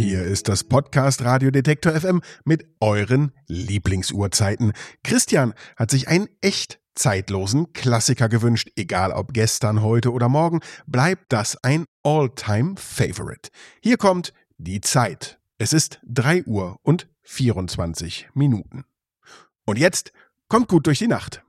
Hier ist das Podcast Radio Detektor FM mit euren Lieblingsuhrzeiten. Christian hat sich einen echt zeitlosen Klassiker gewünscht. Egal ob gestern, heute oder morgen, bleibt das ein All-Time-Favorite. Hier kommt die Zeit. Es ist 3 Uhr und 24 Minuten. Und jetzt kommt gut durch die Nacht.